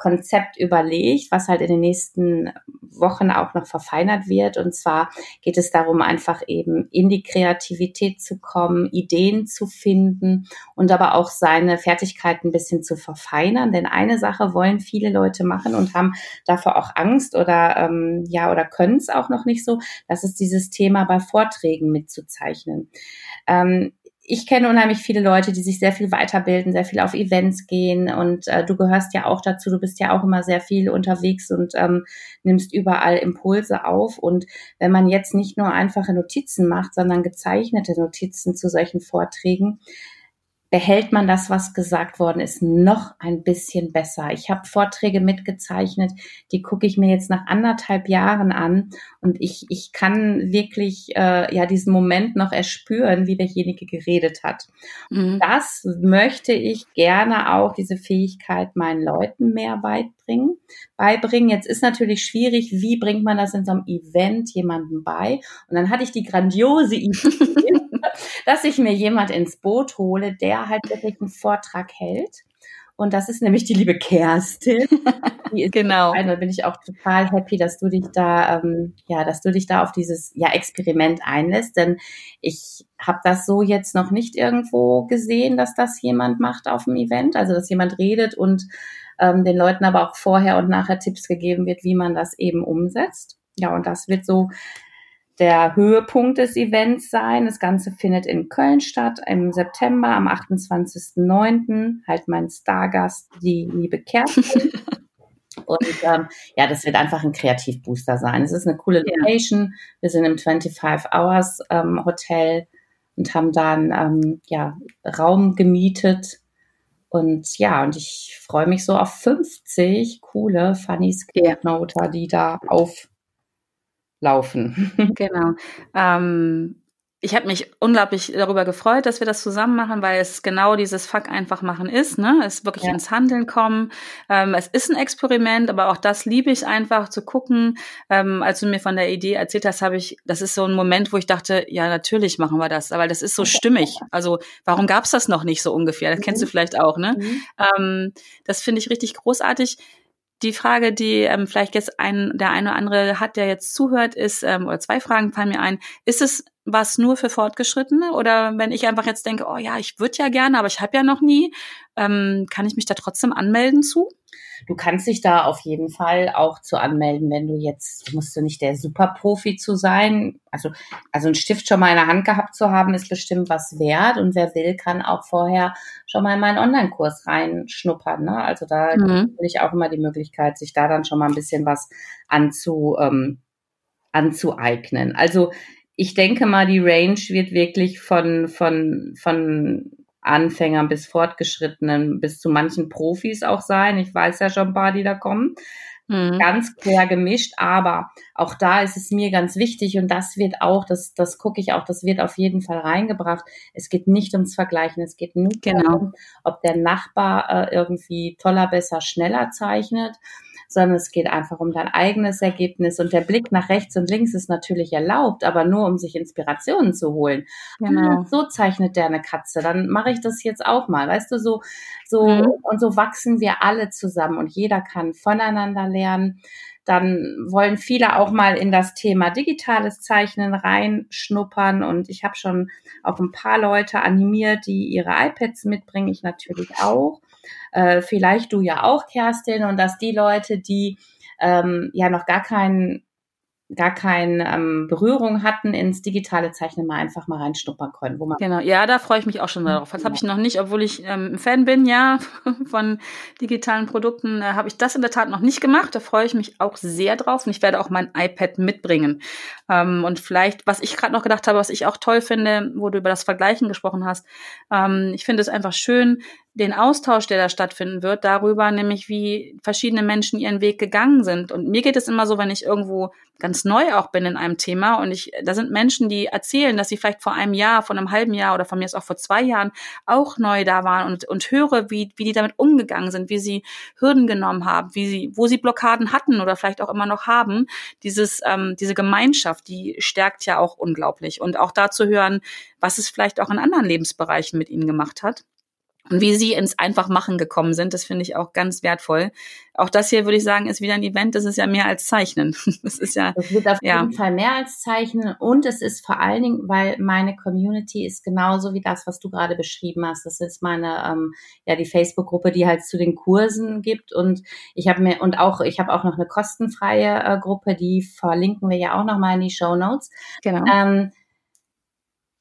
Konzept überlegt, was halt in den nächsten Wochen auch noch verfeinert wird. Und zwar geht es darum, einfach eben in die Kreativität zu kommen, Ideen zu finden und aber auch seine Fertigkeiten ein bisschen zu verfeinern. Denn eine Sache wollen viele Leute machen und haben dafür auch Angst oder ähm, ja oder können es auch noch nicht so. Das ist dieses Thema bei Vorträgen mitzuzeichnen. Ähm, ich kenne unheimlich viele Leute, die sich sehr viel weiterbilden, sehr viel auf Events gehen und äh, du gehörst ja auch dazu, du bist ja auch immer sehr viel unterwegs und ähm, nimmst überall Impulse auf. Und wenn man jetzt nicht nur einfache Notizen macht, sondern gezeichnete Notizen zu solchen Vorträgen, behält man das, was gesagt worden ist, noch ein bisschen besser. Ich habe Vorträge mitgezeichnet, die gucke ich mir jetzt nach anderthalb Jahren an und ich, ich kann wirklich äh, ja diesen Moment noch erspüren, wie derjenige geredet hat. Mhm. Das möchte ich gerne auch, diese Fähigkeit meinen Leuten mehr beibringen. beibringen. Jetzt ist natürlich schwierig, wie bringt man das in so einem Event jemandem bei? Und dann hatte ich die grandiose Idee, dass ich mir jemand ins Boot hole, der halt wirklich einen Vortrag hält Und das ist nämlich die liebe Kerstin. Die ist genau. Da bin ich auch total happy, dass du dich da, ähm, ja, dass du dich da auf dieses ja, Experiment einlässt. Denn ich habe das so jetzt noch nicht irgendwo gesehen, dass das jemand macht auf dem Event. Also dass jemand redet und ähm, den Leuten aber auch vorher und nachher Tipps gegeben wird, wie man das eben umsetzt. Ja, und das wird so der Höhepunkt des Events sein. Das Ganze findet in Köln statt im September am 28.09. Halt mein Stargast, die liebe Kerstin. Und ähm, ja, das wird einfach ein Kreativbooster sein. Es ist eine coole Location. Wir sind im 25 Hours ähm, Hotel und haben dann ähm, ja, Raum gemietet. Und ja, und ich freue mich so auf 50 coole Funny Skate-Noter, die da auf laufen. Genau. Ähm, ich habe mich unglaublich darüber gefreut, dass wir das zusammen machen, weil es genau dieses Fuck einfach machen ist, ne? Es wirklich ja. ins Handeln kommen. Ähm, es ist ein Experiment, aber auch das liebe ich einfach zu gucken. Ähm, als du mir von der Idee erzählt hast, habe ich, das ist so ein Moment, wo ich dachte, ja natürlich machen wir das, weil das ist so stimmig. Also warum gab es das noch nicht so ungefähr? Das kennst du mhm. vielleicht auch, ne? Mhm. Ähm, das finde ich richtig großartig die Frage, die ähm, vielleicht jetzt ein, der eine oder andere hat, der jetzt zuhört, ist, ähm, oder zwei Fragen fallen mir ein. Ist es was nur für Fortgeschrittene? Oder wenn ich einfach jetzt denke, oh ja, ich würde ja gerne, aber ich habe ja noch nie, ähm, kann ich mich da trotzdem anmelden zu? Du kannst dich da auf jeden Fall auch zu anmelden, wenn du jetzt, musst du nicht der Superprofi zu sein. Also, also ein Stift schon mal in der Hand gehabt zu haben, ist bestimmt was wert. Und wer will, kann auch vorher schon mal in meinen Online-Kurs reinschnuppern. Ne? Also da mhm. ich auch immer die Möglichkeit, sich da dann schon mal ein bisschen was anzu, ähm, anzueignen. Also ich denke mal, die Range wird wirklich von, von, von Anfängern bis Fortgeschrittenen bis zu manchen Profis auch sein. Ich weiß ja schon ein paar, die da kommen. Mhm. Ganz quer gemischt, aber auch da ist es mir ganz wichtig und das wird auch, das, das gucke ich auch, das wird auf jeden Fall reingebracht. Es geht nicht ums Vergleichen, es geht nicht genau. darum, ob der Nachbar äh, irgendwie toller, besser, schneller zeichnet, sondern es geht einfach um dein eigenes Ergebnis. Und der Blick nach rechts und links ist natürlich erlaubt, aber nur um sich Inspirationen zu holen. Genau. So zeichnet der eine Katze, dann mache ich das jetzt auch mal. Weißt du, so, so, mhm. und so wachsen wir alle zusammen und jeder kann voneinander lernen dann wollen viele auch mal in das Thema digitales Zeichnen reinschnuppern und ich habe schon auch ein paar Leute animiert, die ihre iPads mitbringen, ich natürlich auch äh, vielleicht du ja auch, Kerstin, und dass die Leute, die ähm, ja noch gar keinen gar keine ähm, Berührung hatten ins digitale Zeichnen mal einfach mal reinschnuppern können. Wo man genau, ja, da freue ich mich auch schon darauf. Das habe ich noch nicht, obwohl ich ähm, Fan bin, ja, von digitalen Produkten, äh, habe ich das in der Tat noch nicht gemacht. Da freue ich mich auch sehr drauf und ich werde auch mein iPad mitbringen. Ähm, und vielleicht, was ich gerade noch gedacht habe, was ich auch toll finde, wo du über das Vergleichen gesprochen hast, ähm, ich finde es einfach schön, den Austausch, der da stattfinden wird, darüber, nämlich wie verschiedene Menschen ihren Weg gegangen sind. Und mir geht es immer so, wenn ich irgendwo ganz neu auch bin in einem Thema und ich, da sind Menschen, die erzählen, dass sie vielleicht vor einem Jahr, vor einem halben Jahr oder von mir ist auch vor zwei Jahren auch neu da waren und, und höre, wie, wie die damit umgegangen sind, wie sie Hürden genommen haben, wie sie, wo sie Blockaden hatten oder vielleicht auch immer noch haben. Dieses, ähm, diese Gemeinschaft, die stärkt ja auch unglaublich. Und auch da zu hören, was es vielleicht auch in anderen Lebensbereichen mit ihnen gemacht hat. Und wie sie ins Einfachmachen gekommen sind, das finde ich auch ganz wertvoll. Auch das hier würde ich sagen, ist wieder ein Event, das ist ja mehr als Zeichnen. Das ist ja. Das wird auf ja. jeden Fall mehr als Zeichnen und es ist vor allen Dingen, weil meine Community ist genauso wie das, was du gerade beschrieben hast. Das ist meine, ähm, ja, die Facebook-Gruppe, die halt zu den Kursen gibt und ich habe mir, und auch, ich habe auch noch eine kostenfreie äh, Gruppe, die verlinken wir ja auch nochmal in die Show Notes. Genau. Ähm,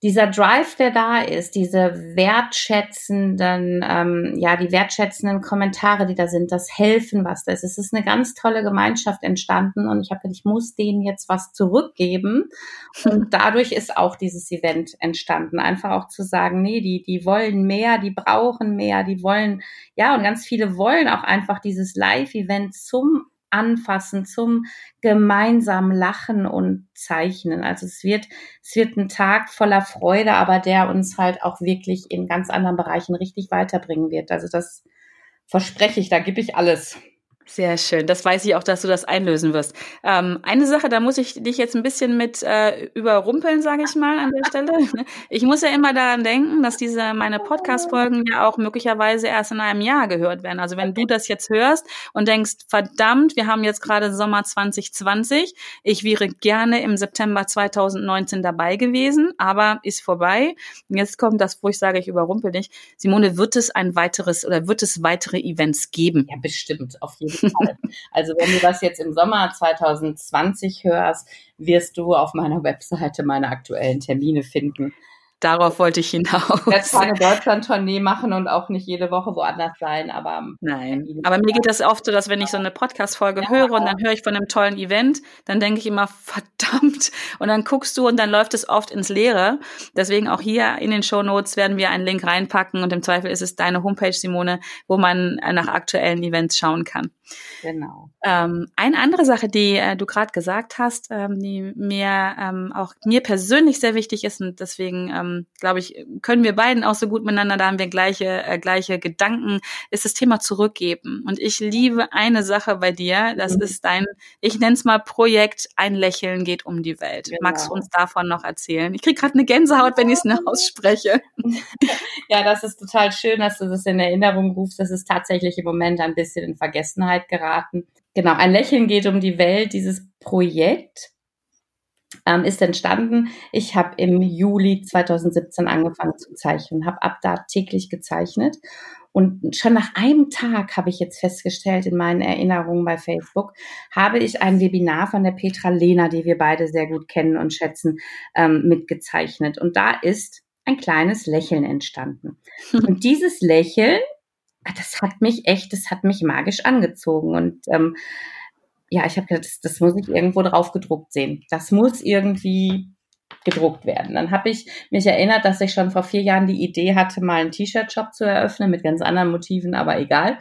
dieser Drive, der da ist, diese wertschätzenden, ähm, ja, die wertschätzenden Kommentare, die da sind, das Helfen, was das ist. Es ist eine ganz tolle Gemeinschaft entstanden und ich habe gedacht, ich muss denen jetzt was zurückgeben. Und dadurch ist auch dieses Event entstanden. Einfach auch zu sagen, nee, die, die wollen mehr, die brauchen mehr, die wollen, ja, und ganz viele wollen auch einfach dieses Live-Event zum Anfassen, zum gemeinsam Lachen und Zeichnen. Also es wird, es wird ein Tag voller Freude, aber der uns halt auch wirklich in ganz anderen Bereichen richtig weiterbringen wird. Also das verspreche ich, da gebe ich alles. Sehr schön. Das weiß ich auch, dass du das einlösen wirst. Ähm, eine Sache, da muss ich dich jetzt ein bisschen mit äh, überrumpeln, sage ich mal an der Stelle. Ich muss ja immer daran denken, dass diese meine Podcast-Folgen ja auch möglicherweise erst in einem Jahr gehört werden. Also wenn du das jetzt hörst und denkst, verdammt, wir haben jetzt gerade Sommer 2020, ich wäre gerne im September 2019 dabei gewesen, aber ist vorbei. Jetzt kommt das, wo ich sage, ich überrumpel dich. Simone, wird es ein weiteres oder wird es weitere Events geben? Ja, bestimmt, auf jeden Fall. Also wenn du das jetzt im Sommer 2020 hörst, wirst du auf meiner Webseite meine aktuellen Termine finden. Darauf wollte ich hinaus. Ich werde keine Deutschland-Tournee machen und auch nicht jede Woche woanders sein, aber. Nein. Aber mir geht das oft so, dass wenn ich so eine Podcast-Folge ja. höre und dann höre ich von einem tollen Event, dann denke ich immer, verdammt. Und dann guckst du und dann läuft es oft ins Leere. Deswegen auch hier in den Show Notes werden wir einen Link reinpacken und im Zweifel ist es deine Homepage, Simone, wo man nach aktuellen Events schauen kann. Genau. Ähm, eine andere Sache, die äh, du gerade gesagt hast, ähm, die mir ähm, auch mir persönlich sehr wichtig ist und deswegen ähm, glaube ich, können wir beiden auch so gut miteinander, da haben wir gleiche, äh, gleiche Gedanken, ist das Thema zurückgeben. Und ich liebe eine Sache bei dir, das mhm. ist dein, ich nenne es mal Projekt, ein Lächeln geht um die Welt. Genau. Magst du uns davon noch erzählen? Ich kriege gerade eine Gänsehaut, wenn ich es nur ausspreche. Ja, das ist total schön, dass du das in Erinnerung rufst. Das ist tatsächlich im Moment ein bisschen in Vergessenheit geraten. Genau, ein Lächeln geht um die Welt, dieses Projekt ähm, ist entstanden. Ich habe im Juli 2017 angefangen zu zeichnen, habe ab da täglich gezeichnet. Und schon nach einem Tag habe ich jetzt festgestellt in meinen Erinnerungen bei Facebook, habe ich ein Webinar von der Petra Lehner, die wir beide sehr gut kennen und schätzen, ähm, mitgezeichnet. Und da ist ein kleines Lächeln entstanden. Und dieses Lächeln, das hat mich echt, das hat mich magisch angezogen. Und ähm, ja, ich habe gedacht, das, das muss ich irgendwo drauf gedruckt sehen. Das muss irgendwie gedruckt werden. Dann habe ich mich erinnert, dass ich schon vor vier Jahren die Idee hatte, mal einen T-Shirt-Shop zu eröffnen mit ganz anderen Motiven, aber egal.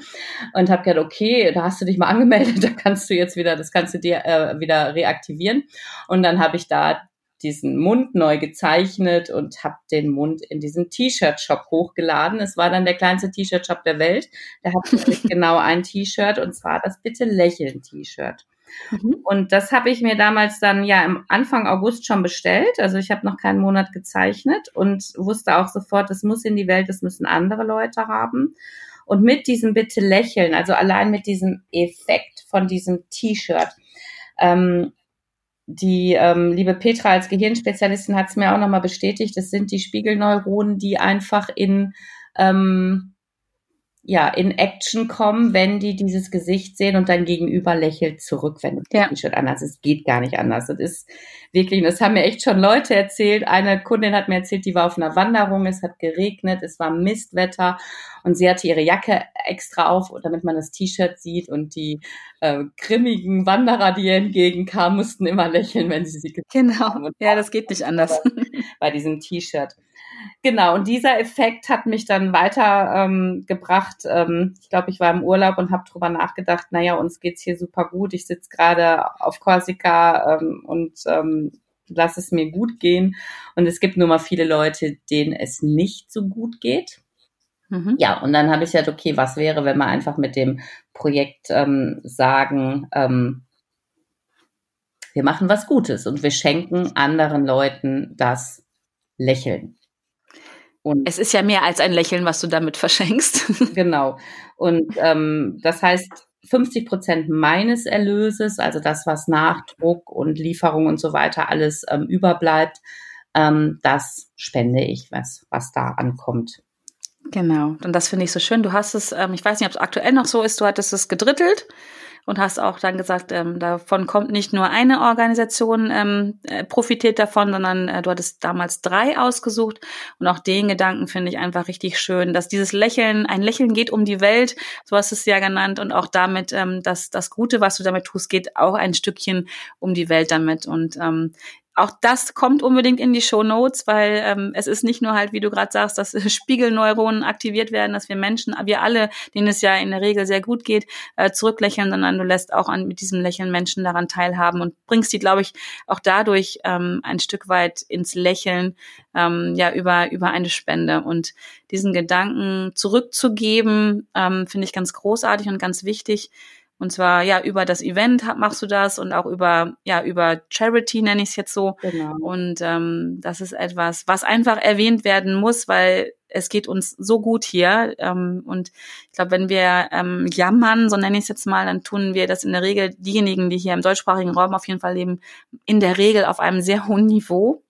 Und habe gedacht, okay, da hast du dich mal angemeldet, da kannst du jetzt wieder, das kannst du dir äh, wieder reaktivieren. Und dann habe ich da diesen Mund neu gezeichnet und habe den Mund in diesen T-Shirt-Shop hochgeladen. Es war dann der kleinste T-Shirt-Shop der Welt. Der hat genau ein T-Shirt und zwar das Bitte lächeln T-Shirt. Mhm. Und das habe ich mir damals dann ja im Anfang August schon bestellt. Also ich habe noch keinen Monat gezeichnet und wusste auch sofort, es muss in die Welt, es müssen andere Leute haben. Und mit diesem Bitte lächeln, also allein mit diesem Effekt von diesem T-Shirt, ähm, die ähm, liebe Petra als Gehirnspezialistin hat es mir auch nochmal bestätigt, das sind die Spiegelneuronen, die einfach in ähm, ja, in Action kommen, wenn die dieses Gesicht sehen und dein Gegenüber lächelt zurück, wenn es ja. schon anders ist. Geht gar nicht anders. Das ist wirklich, das haben mir echt schon Leute erzählt. Eine Kundin hat mir erzählt, die war auf einer Wanderung, es hat geregnet, es war Mistwetter und sie hatte ihre Jacke extra auf, damit man das T-Shirt sieht und die äh, grimmigen Wanderer, die ihr entgegenkamen, mussten immer lächeln, wenn sie sie Genau. Haben. Ja, das geht nicht anders. Bei diesem T-Shirt. Genau, und dieser Effekt hat mich dann weiter ähm, gebracht. Ähm, ich glaube, ich war im Urlaub und habe drüber nachgedacht, naja, uns geht's hier super gut. Ich sitze gerade auf Korsika ähm, und ähm, lass es mir gut gehen. Und es gibt nur mal viele Leute, denen es nicht so gut geht. Mhm. Ja, und dann habe ich gesagt, okay, was wäre, wenn wir einfach mit dem Projekt ähm, sagen, ähm, wir machen was Gutes und wir schenken anderen Leuten das Lächeln. Und es ist ja mehr als ein Lächeln, was du damit verschenkst. genau. Und ähm, das heißt, 50 Prozent meines Erlöses, also das, was nach Druck und Lieferung und so weiter alles ähm, überbleibt, ähm, das spende ich, was, was da ankommt. Genau. Und das finde ich so schön. Du hast es, ähm, ich weiß nicht, ob es aktuell noch so ist, du hattest es gedrittelt und hast auch dann gesagt, ähm, davon kommt nicht nur eine Organisation ähm, äh, profitiert davon, sondern äh, du hattest damals drei ausgesucht. Und auch den Gedanken finde ich einfach richtig schön, dass dieses Lächeln, ein Lächeln geht um die Welt, so hast du es ja genannt. Und auch damit, ähm, dass das Gute, was du damit tust, geht auch ein Stückchen um die Welt damit. Und ähm, auch das kommt unbedingt in die Show Notes, weil ähm, es ist nicht nur halt, wie du gerade sagst, dass Spiegelneuronen aktiviert werden, dass wir Menschen, wir alle, denen es ja in der Regel sehr gut geht, äh, zurücklächeln, sondern du lässt auch an, mit diesem Lächeln Menschen daran teilhaben und bringst die, glaube ich, auch dadurch ähm, ein Stück weit ins Lächeln, ähm, ja, über, über eine Spende. Und diesen Gedanken zurückzugeben, ähm, finde ich ganz großartig und ganz wichtig. Und zwar ja über das Event machst du das und auch über ja über Charity nenne ich es jetzt so. Genau. Und ähm, das ist etwas, was einfach erwähnt werden muss, weil es geht uns so gut hier. Ähm, und ich glaube, wenn wir ähm, jammern, so nenne ich es jetzt mal, dann tun wir das in der Regel diejenigen, die hier im deutschsprachigen Raum auf jeden Fall leben, in der Regel auf einem sehr hohen Niveau.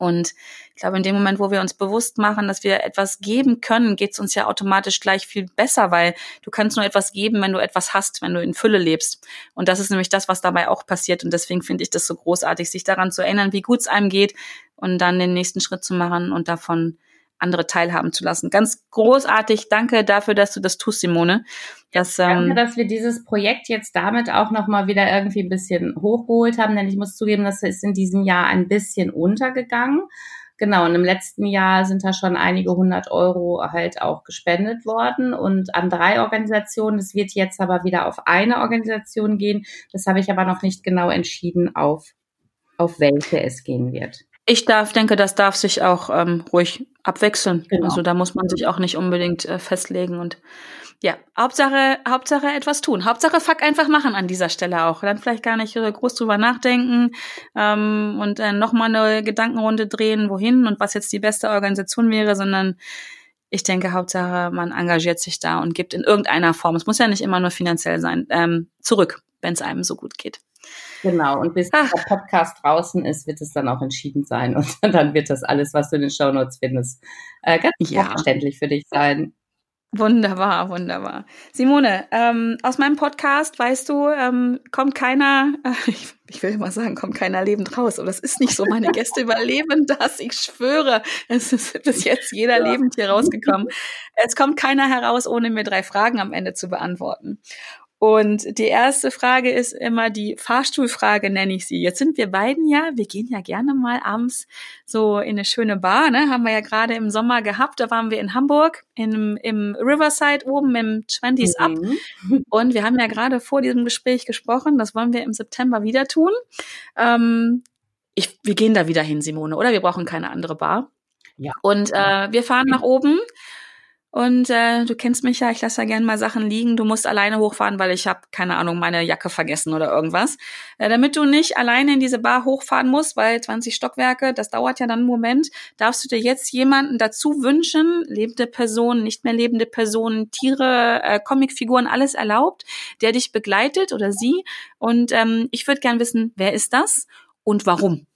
Und ich glaube, in dem Moment, wo wir uns bewusst machen, dass wir etwas geben können, geht es uns ja automatisch gleich viel besser, weil du kannst nur etwas geben, wenn du etwas hast, wenn du in Fülle lebst. Und das ist nämlich das, was dabei auch passiert. Und deswegen finde ich das so großartig, sich daran zu erinnern, wie gut es einem geht und dann den nächsten Schritt zu machen und davon andere teilhaben zu lassen. Ganz großartig. Danke dafür, dass du das tust, Simone. Das, ähm, Danke, dass wir dieses Projekt jetzt damit auch nochmal wieder irgendwie ein bisschen hochgeholt haben, denn ich muss zugeben, das ist in diesem Jahr ein bisschen untergegangen. Genau, und im letzten Jahr sind da schon einige hundert Euro halt auch gespendet worden und an drei Organisationen. Es wird jetzt aber wieder auf eine Organisation gehen. Das habe ich aber noch nicht genau entschieden, auf, auf welche es gehen wird. Ich darf, denke, das darf sich auch ähm, ruhig abwechseln. Genau. Also da muss man sich auch nicht unbedingt äh, festlegen und ja, Hauptsache, Hauptsache etwas tun. Hauptsache Fuck einfach machen an dieser Stelle auch. Dann vielleicht gar nicht groß drüber nachdenken ähm, und äh, nochmal eine Gedankenrunde drehen, wohin und was jetzt die beste Organisation wäre, sondern ich denke, Hauptsache, man engagiert sich da und gibt in irgendeiner Form, es muss ja nicht immer nur finanziell sein, ähm, zurück, wenn es einem so gut geht. Genau, und bis Ach. der Podcast draußen ist, wird es dann auch entschieden sein. Und dann wird das alles, was du in den Shownotes findest, äh, ganz ja. verständlich für dich sein. Wunderbar, wunderbar. Simone, ähm, aus meinem Podcast, weißt du, ähm, kommt keiner, äh, ich, ich, will immer sagen, kommt keiner lebend raus, aber das ist nicht so. Meine Gäste überleben das, ich schwöre. Es ist bis jetzt jeder ja. lebend hier rausgekommen. Es kommt keiner heraus, ohne mir drei Fragen am Ende zu beantworten. Und die erste Frage ist immer die Fahrstuhlfrage, nenne ich sie. Jetzt sind wir beiden ja, wir gehen ja gerne mal abends so in eine schöne Bar, ne? Haben wir ja gerade im Sommer gehabt. Da waren wir in Hamburg, im, im Riverside oben im 20s Up. Mhm. Und wir haben ja gerade vor diesem Gespräch gesprochen. Das wollen wir im September wieder tun. Ähm, ich, wir gehen da wieder hin, Simone, oder? Wir brauchen keine andere Bar. Ja. Und äh, wir fahren nach oben und äh, du kennst mich ja, ich lasse ja gerne mal Sachen liegen. Du musst alleine hochfahren, weil ich habe, keine Ahnung, meine Jacke vergessen oder irgendwas. Äh, damit du nicht alleine in diese Bar hochfahren musst, weil 20 Stockwerke, das dauert ja dann einen Moment, darfst du dir jetzt jemanden dazu wünschen, lebende Personen, nicht mehr lebende Personen, Tiere, äh, Comicfiguren, alles erlaubt, der dich begleitet oder sie. Und ähm, ich würde gern wissen, wer ist das und warum?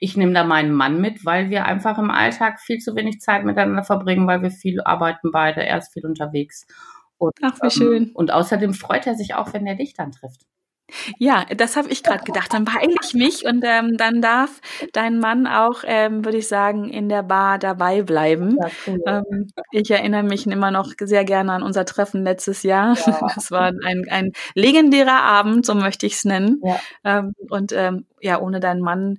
Ich nehme da meinen Mann mit, weil wir einfach im Alltag viel zu wenig Zeit miteinander verbringen, weil wir viel arbeiten beide. Er ist viel unterwegs. Und, Ach, wie ähm, schön. Und außerdem freut er sich auch, wenn er dich dann trifft. Ja, das habe ich gerade gedacht. Dann beeile ich mich und ähm, dann darf dein Mann auch, ähm, würde ich sagen, in der Bar dabei bleiben. Ja, cool. ähm, ich erinnere mich immer noch sehr gerne an unser Treffen letztes Jahr. Ja. Das war ein, ein legendärer Abend, so möchte ich es nennen. Ja. Ähm, und ähm, ja, ohne deinen Mann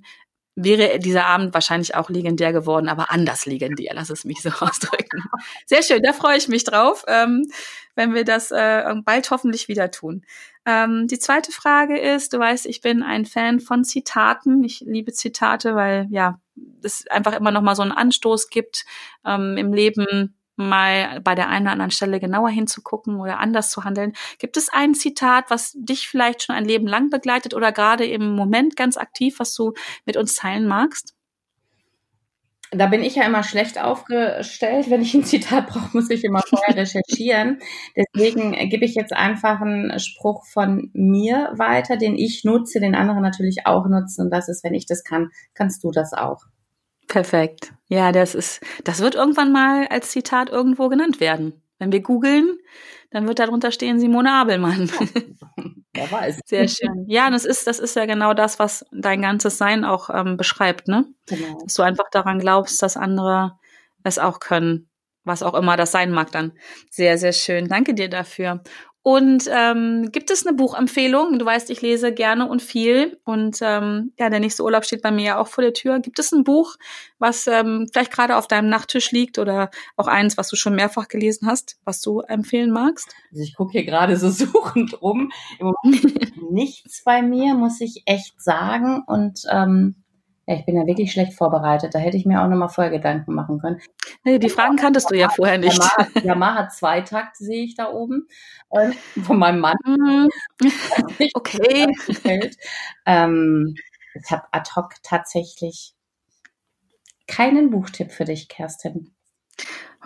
wäre dieser Abend wahrscheinlich auch legendär geworden, aber anders legendär, lass es mich so ausdrücken. Sehr schön, da freue ich mich drauf, ähm, wenn wir das äh, bald hoffentlich wieder tun. Ähm, die zweite Frage ist, du weißt, ich bin ein Fan von Zitaten. Ich liebe Zitate, weil ja, es einfach immer noch mal so einen Anstoß gibt ähm, im Leben mal bei der einen oder anderen Stelle genauer hinzugucken oder anders zu handeln. Gibt es ein Zitat, was dich vielleicht schon ein Leben lang begleitet oder gerade im Moment ganz aktiv, was du mit uns teilen magst? Da bin ich ja immer schlecht aufgestellt. Wenn ich ein Zitat brauche, muss ich immer vorher recherchieren. Deswegen gebe ich jetzt einfach einen Spruch von mir weiter, den ich nutze, den andere natürlich auch nutzen. Und das ist, wenn ich das kann, kannst du das auch. Perfekt. Ja, das ist, das wird irgendwann mal als Zitat irgendwo genannt werden. Wenn wir googeln, dann wird darunter stehen Simone Abelmann. Wer weiß. Sehr schön. Ja, das ist, das ist ja genau das, was dein ganzes Sein auch ähm, beschreibt, ne? Genau. Dass du einfach daran glaubst, dass andere es auch können, was auch immer das sein mag dann. Sehr, sehr schön. Danke dir dafür. Und ähm, gibt es eine Buchempfehlung? Du weißt, ich lese gerne und viel. Und ähm, ja, der nächste Urlaub steht bei mir ja auch vor der Tür. Gibt es ein Buch, was ähm, vielleicht gerade auf deinem Nachttisch liegt oder auch eins, was du schon mehrfach gelesen hast, was du empfehlen magst? Also ich gucke hier gerade so suchend rum. Im Moment nichts bei mir, muss ich echt sagen. Und ähm, Ja, ich bin ja wirklich schlecht vorbereitet. Da hätte ich mir auch nochmal vorher Gedanken machen können. Nee, die Fragen kanntest du ja vorher nicht. Yamaha, Yamaha Zweitakt sehe ich da oben. Ähm, von meinem Mann. Mhm. okay. Ähm, ich habe ad hoc tatsächlich keinen Buchtipp für dich, Kerstin.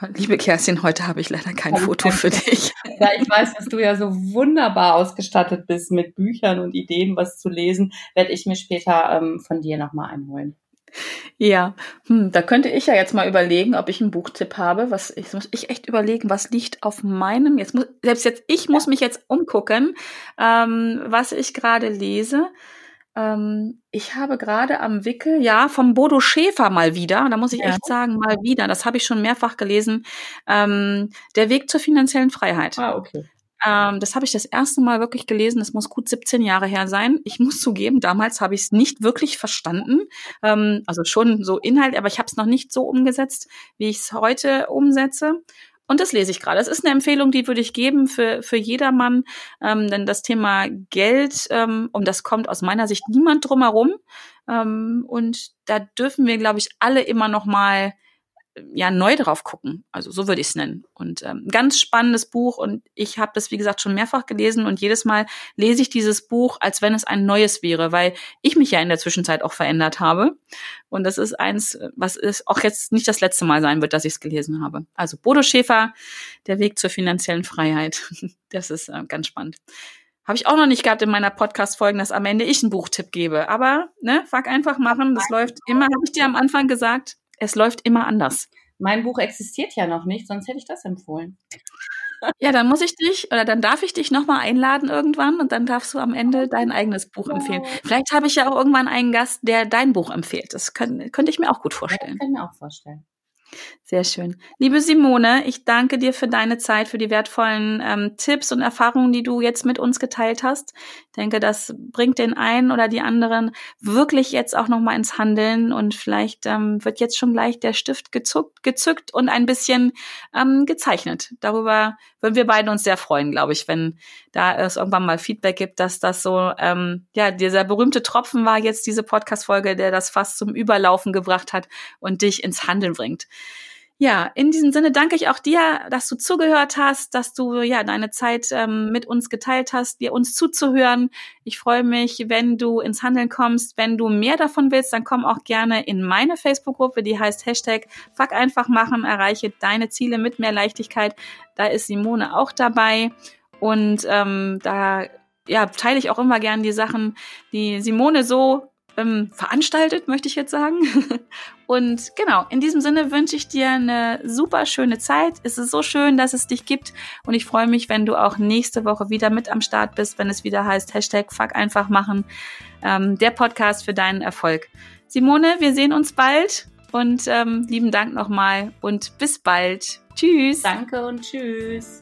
Liebe Kerstin, heute habe ich leider kein also Foto für dich. Ja, ich weiß, dass du ja so wunderbar ausgestattet bist mit Büchern und Ideen, was zu lesen. Werde ich mir später ähm, von dir nochmal einholen. Ja, hm, da könnte ich ja jetzt mal überlegen, ob ich einen Buchtipp habe. Was ich muss ich echt überlegen, was liegt auf meinem. Jetzt muss selbst jetzt ich muss mich jetzt umgucken, ähm, was ich gerade lese. Ähm, ich habe gerade am Wickel, ja, vom Bodo Schäfer mal wieder, da muss ich ja. echt sagen, mal wieder, das habe ich schon mehrfach gelesen, ähm, Der Weg zur finanziellen Freiheit. Ah, okay. Ähm, das habe ich das erste Mal wirklich gelesen. Das muss gut 17 Jahre her sein. Ich muss zugeben, damals habe ich es nicht wirklich verstanden. Ähm, also schon so Inhalt, aber ich habe es noch nicht so umgesetzt, wie ich es heute umsetze. Und das lese ich gerade. Es ist eine Empfehlung, die würde ich geben für, für jedermann, ähm, denn das Thema Geld, ähm, um das kommt aus meiner Sicht niemand drumherum. Ähm, und da dürfen wir, glaube ich, alle immer noch mal ja neu drauf gucken. Also so würde ich es nennen. Und ähm, ganz spannendes Buch und ich habe das wie gesagt schon mehrfach gelesen und jedes Mal lese ich dieses Buch, als wenn es ein neues wäre, weil ich mich ja in der Zwischenzeit auch verändert habe. Und das ist eins, was ist auch jetzt nicht das letzte Mal sein wird, dass ich es gelesen habe. Also Bodo Schäfer, der Weg zur finanziellen Freiheit. Das ist äh, ganz spannend. Habe ich auch noch nicht gehabt in meiner Podcast-Folgen, dass am Ende ich einen Buchtipp gebe. Aber, ne, fuck einfach machen. Das läuft immer, habe ich dir am Anfang gesagt es läuft immer anders. Mein Buch existiert ja noch nicht, sonst hätte ich das empfohlen. Ja, dann muss ich dich oder dann darf ich dich nochmal einladen irgendwann und dann darfst du am Ende dein eigenes Buch empfehlen. Vielleicht habe ich ja auch irgendwann einen Gast, der dein Buch empfiehlt. Das könnte, könnte ich mir auch gut vorstellen. Ja, das kann ich mir auch vorstellen. Sehr schön. Liebe Simone, ich danke dir für deine Zeit, für die wertvollen ähm, Tipps und Erfahrungen, die du jetzt mit uns geteilt hast. Denke, das bringt den einen oder die anderen wirklich jetzt auch nochmal ins Handeln und vielleicht ähm, wird jetzt schon gleich der Stift gezuckt, gezückt und ein bisschen ähm, gezeichnet. Darüber würden wir beide uns sehr freuen, glaube ich, wenn da es irgendwann mal Feedback gibt, dass das so, ähm, ja, dieser berühmte Tropfen war jetzt diese Podcast-Folge, der das fast zum Überlaufen gebracht hat und dich ins Handeln bringt. Ja, in diesem Sinne danke ich auch dir, dass du zugehört hast, dass du ja deine Zeit ähm, mit uns geteilt hast, dir uns zuzuhören. Ich freue mich, wenn du ins Handeln kommst. Wenn du mehr davon willst, dann komm auch gerne in meine Facebook-Gruppe, die heißt Hashtag Fuck einfach machen, erreiche deine Ziele mit mehr Leichtigkeit. Da ist Simone auch dabei und ähm, da ja, teile ich auch immer gern die Sachen, die Simone so ähm, veranstaltet, möchte ich jetzt sagen. Und genau, in diesem Sinne wünsche ich dir eine super schöne Zeit. Es ist so schön, dass es dich gibt. Und ich freue mich, wenn du auch nächste Woche wieder mit am Start bist, wenn es wieder heißt Hashtag Fuck einfach machen. Ähm, der Podcast für deinen Erfolg. Simone, wir sehen uns bald. Und ähm, lieben Dank nochmal und bis bald. Tschüss. Danke und tschüss.